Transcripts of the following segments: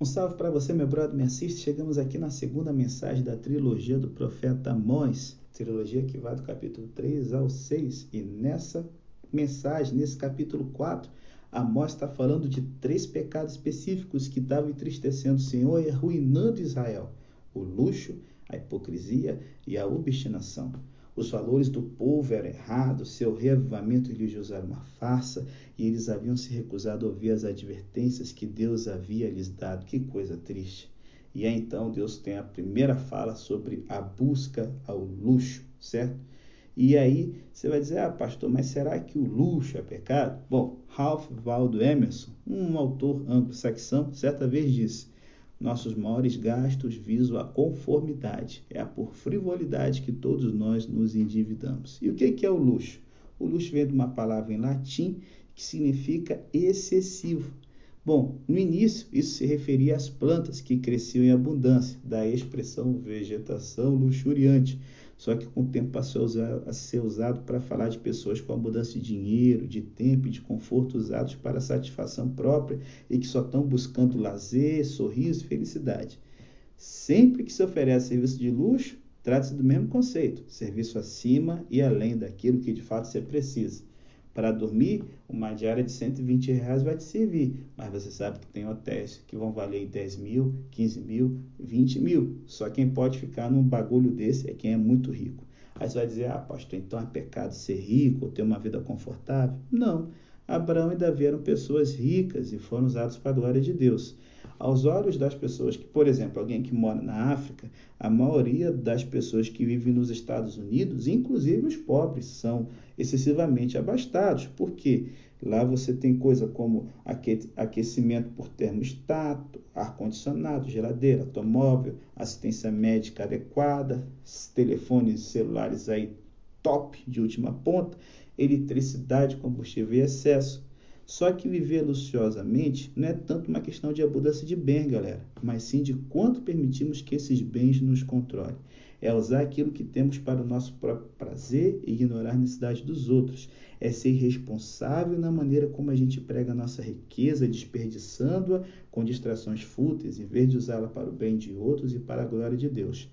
Um salve para você, meu brother, me assiste. Chegamos aqui na segunda mensagem da trilogia do profeta Amós, trilogia que vai do capítulo 3 ao 6. E nessa mensagem, nesse capítulo 4, Amós está falando de três pecados específicos que estavam entristecendo o Senhor e arruinando Israel: o luxo, a hipocrisia e a obstinação. Os valores do povo eram errados, seu reavivamento religioso era uma farsa e eles haviam se recusado a ouvir as advertências que Deus havia lhes dado. Que coisa triste. E aí então Deus tem a primeira fala sobre a busca ao luxo, certo? E aí você vai dizer, ah, pastor, mas será que o luxo é pecado? Bom, Ralph Waldo Emerson, um autor anglo-saxão, certa vez disse: nossos maiores gastos visam a conformidade. É por frivolidade que todos nós nos endividamos. E o que é o luxo? O luxo vem de uma palavra em latim que significa excessivo. Bom, no início isso se referia às plantas que cresciam em abundância, da expressão vegetação luxuriante. Só que com o tempo passou a ser usado para falar de pessoas com abundância de dinheiro, de tempo e de conforto usados para satisfação própria e que só estão buscando lazer, sorriso e felicidade. Sempre que se oferece serviço de luxo, trata-se do mesmo conceito: serviço acima e além daquilo que de fato você precisa. Para dormir, uma diária de 120 reais vai te servir, mas você sabe que tem hotéis que vão valer 10 mil, 15 mil, 20 mil. Só quem pode ficar num bagulho desse é quem é muito rico. Aí você vai dizer, ah, pastor, então é pecado ser rico ou ter uma vida confortável? Não. Abraão e Davi eram pessoas ricas e foram usados para a glória de Deus. Aos olhos das pessoas que, por exemplo, alguém que mora na África, a maioria das pessoas que vivem nos Estados Unidos, inclusive os pobres, são excessivamente abastados. Por quê? Lá você tem coisa como aquecimento por termostato, ar-condicionado, geladeira, automóvel, assistência médica adequada, telefones celulares aí top de última ponta, eletricidade, combustível em excesso. Só que viver luxuosamente não é tanto uma questão de abundância de bens, galera, mas sim de quanto permitimos que esses bens nos controlem. É usar aquilo que temos para o nosso próprio prazer e ignorar a necessidade dos outros. É ser responsável na maneira como a gente prega a nossa riqueza, desperdiçando-a com distrações fúteis, em vez de usá-la para o bem de outros e para a glória de Deus.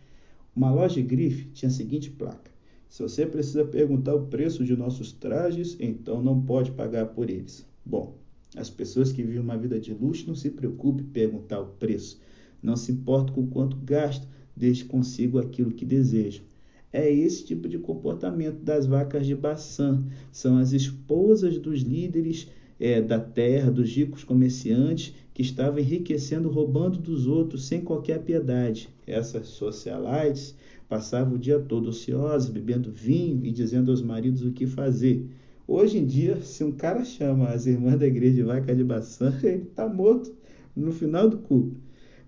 Uma loja de grife tinha a seguinte placa: Se você precisa perguntar o preço de nossos trajes, então não pode pagar por eles. Bom, as pessoas que vivem uma vida de luxo não se preocupem em perguntar o preço, não se importam com quanto gastam, desde consigo aquilo que desejam. É esse tipo de comportamento das vacas de Baçã. São as esposas dos líderes é, da terra, dos ricos comerciantes, que estavam enriquecendo, roubando dos outros sem qualquer piedade. Essas socialites passavam o dia todo ociosas, bebendo vinho e dizendo aos maridos o que fazer. Hoje em dia, se um cara chama as irmãs da igreja de vaca de Baçã, ele está morto no final do culto.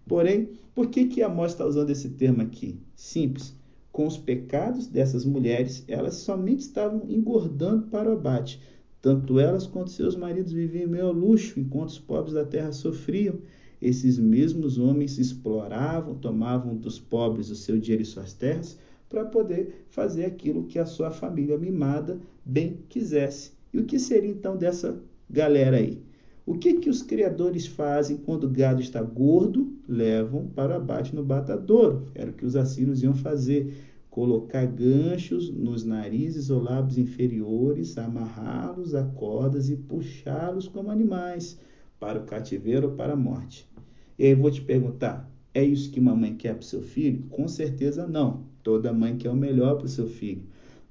Porém, por que, que Amós está usando esse termo aqui? Simples. Com os pecados dessas mulheres, elas somente estavam engordando para o abate. Tanto elas quanto seus maridos viviam em meio ao luxo, enquanto os pobres da terra sofriam. Esses mesmos homens exploravam, tomavam dos pobres o seu dinheiro e suas terras, para poder fazer aquilo que a sua família mimada bem quisesse. E o que seria então dessa galera aí? O que, que os criadores fazem quando o gado está gordo? Levam para abate no batadouro. Era o que os assírios iam fazer. Colocar ganchos nos narizes ou lábios inferiores, amarrá-los a cordas e puxá-los como animais para o cativeiro ou para a morte. E aí eu vou te perguntar: é isso que mamãe quer para o seu filho? Com certeza não. Toda mãe quer o melhor para o seu filho,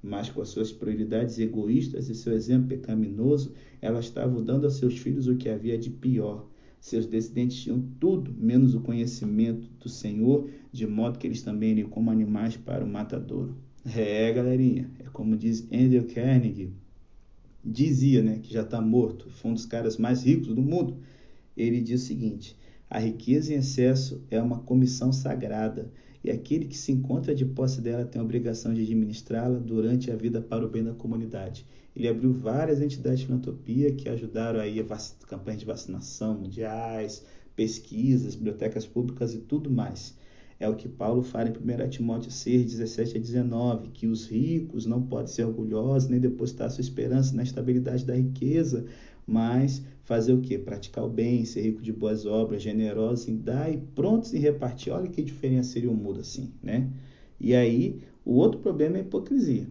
mas com as suas prioridades egoístas e seu exemplo pecaminoso, ela estava dando a seus filhos o que havia de pior. Seus descendentes tinham tudo menos o conhecimento do Senhor, de modo que eles também iriam como animais para o matadouro. É, galerinha, é como diz Andrew Carnegie, dizia, né, que já está morto, foi um dos caras mais ricos do mundo. Ele diz o seguinte: a riqueza em excesso é uma comissão sagrada e aquele que se encontra de posse dela tem a obrigação de administrá-la durante a vida para o bem da comunidade. Ele abriu várias entidades de filantropia que ajudaram aí a campanhas de vacinação mundiais, pesquisas, bibliotecas públicas e tudo mais. É o que Paulo fala em 1 Timóteo 6, 17 a 19, que os ricos não podem ser orgulhosos nem depositar sua esperança na estabilidade da riqueza, mas fazer o quê? Praticar o bem, ser rico de boas obras, generosos em dar e prontos em repartir. Olha que diferença seria um mundo assim, né? E aí, o outro problema é a hipocrisia.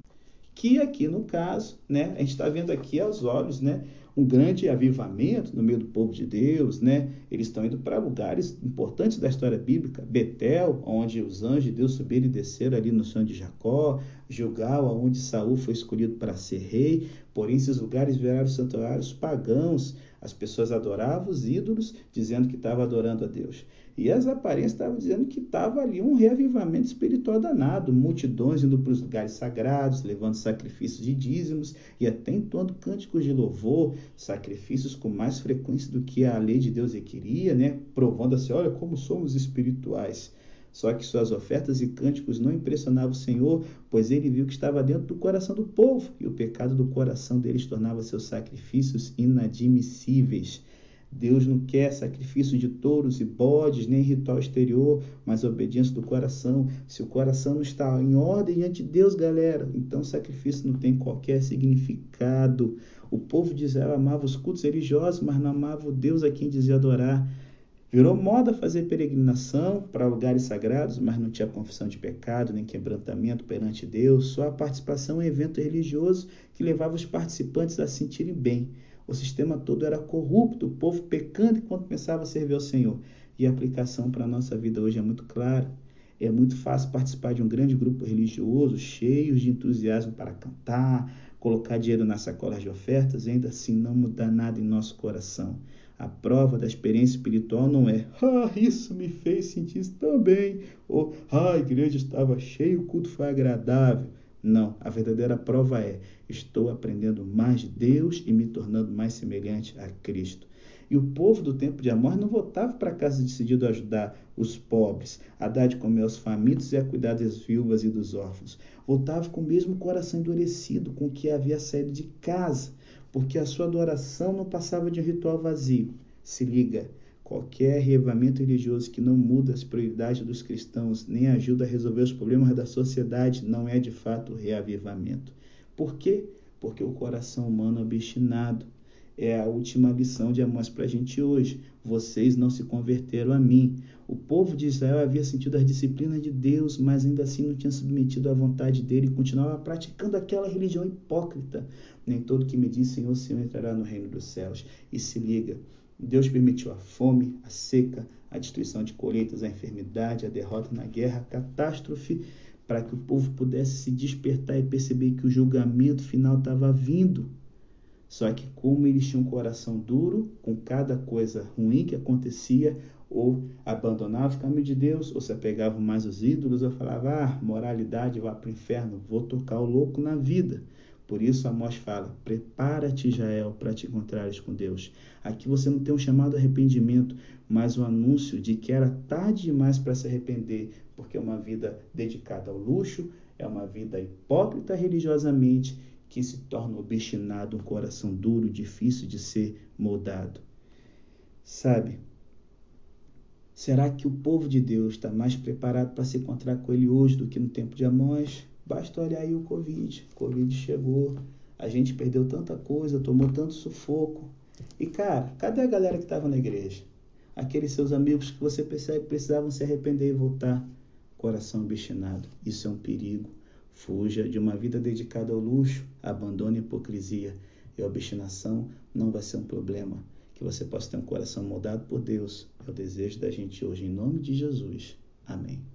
Que aqui no caso, né, a gente está vendo aqui aos olhos, né, um grande avivamento no meio do povo de Deus, né? Eles estão indo para lugares importantes da história bíblica, Betel, onde os anjos de Deus subiram e desceram ali no sonho de Jacó, Gilgal, onde Saul foi escolhido para ser rei. Porém, esses lugares viraram santuários pagãos. As pessoas adoravam os ídolos, dizendo que estavam adorando a Deus. E as aparências estavam dizendo que estava ali um reavivamento espiritual danado, multidões indo para os lugares sagrados, levando sacrifícios de dízimos e até entoando cânticos de louvor, sacrifícios com mais frequência do que a lei de Deus requeria, né? provando assim, olha como somos espirituais. Só que suas ofertas e cânticos não impressionavam o Senhor, pois ele viu que estava dentro do coração do povo, e o pecado do coração deles tornava seus sacrifícios inadmissíveis. Deus não quer sacrifício de touros e bodes, nem ritual exterior, mas obediência do coração. Se o coração não está em ordem diante de Deus, galera, então sacrifício não tem qualquer significado. O povo de Israel amava os cultos religiosos, mas não amava o Deus a quem dizia adorar. Virou moda fazer peregrinação para lugares sagrados, mas não tinha confissão de pecado, nem quebrantamento perante Deus, só a participação em evento religioso que levava os participantes a se sentirem bem. O sistema todo era corrupto, o povo pecando enquanto pensava servir ao Senhor. E a aplicação para a nossa vida hoje é muito clara. É muito fácil participar de um grande grupo religioso, cheios de entusiasmo para cantar, colocar dinheiro nas sacolas de ofertas e ainda assim não mudar nada em nosso coração. A prova da experiência espiritual não é, ah, isso me fez sentir tão bem, ou, ah, a igreja estava cheia, o culto foi agradável. Não, a verdadeira prova é, estou aprendendo mais de Deus e me tornando mais semelhante a Cristo. E o povo do tempo de Amor não voltava para casa decidido a ajudar os pobres, a dar de comer aos famintos e a cuidar das viúvas e dos órfãos. Voltava com o mesmo coração endurecido com que havia saído de casa porque a sua adoração não passava de um ritual vazio. Se liga, qualquer reavamento religioso que não muda as prioridades dos cristãos nem ajuda a resolver os problemas da sociedade não é de fato reavivamento. Por quê? Porque o coração humano é obstinado. É a última lição de Amós para a gente hoje. Vocês não se converteram a mim. O povo de Israel havia sentido as disciplinas de Deus, mas ainda assim não tinha submetido à vontade dele e continuava praticando aquela religião hipócrita. Nem todo que me diz Senhor, Senhor entrará no reino dos céus. E se liga, Deus permitiu a fome, a seca, a destruição de colheitas, a enfermidade, a derrota na guerra, a catástrofe, para que o povo pudesse se despertar e perceber que o julgamento final estava vindo. Só que, como eles tinham um coração duro, com cada coisa ruim que acontecia, ou abandonava o caminho de Deus, ou se apegavam mais aos ídolos, ou falava, ah, moralidade, vá para o inferno, vou tocar o louco na vida. Por isso Amós fala: prepara-te, Israel, para te encontrares com Deus. Aqui você não tem um chamado arrependimento, mas o um anúncio de que era tarde demais para se arrepender, porque é uma vida dedicada ao luxo, é uma vida hipócrita religiosamente, que se torna obstinado, um coração duro, difícil de ser moldado. Sabe, Será que o povo de Deus está mais preparado para se encontrar com ele hoje do que no tempo de Amós? Basta olhar aí o Covid. O Covid chegou, a gente perdeu tanta coisa, tomou tanto sufoco. E cara, cadê a galera que estava na igreja? Aqueles seus amigos que você percebe precisavam se arrepender e voltar. Coração obstinado. Isso é um perigo. Fuja de uma vida dedicada ao luxo, abandone a hipocrisia. E a obstinação não vai ser um problema que você possa ter um coração moldado por Deus. É o desejo da gente hoje, em nome de Jesus. Amém.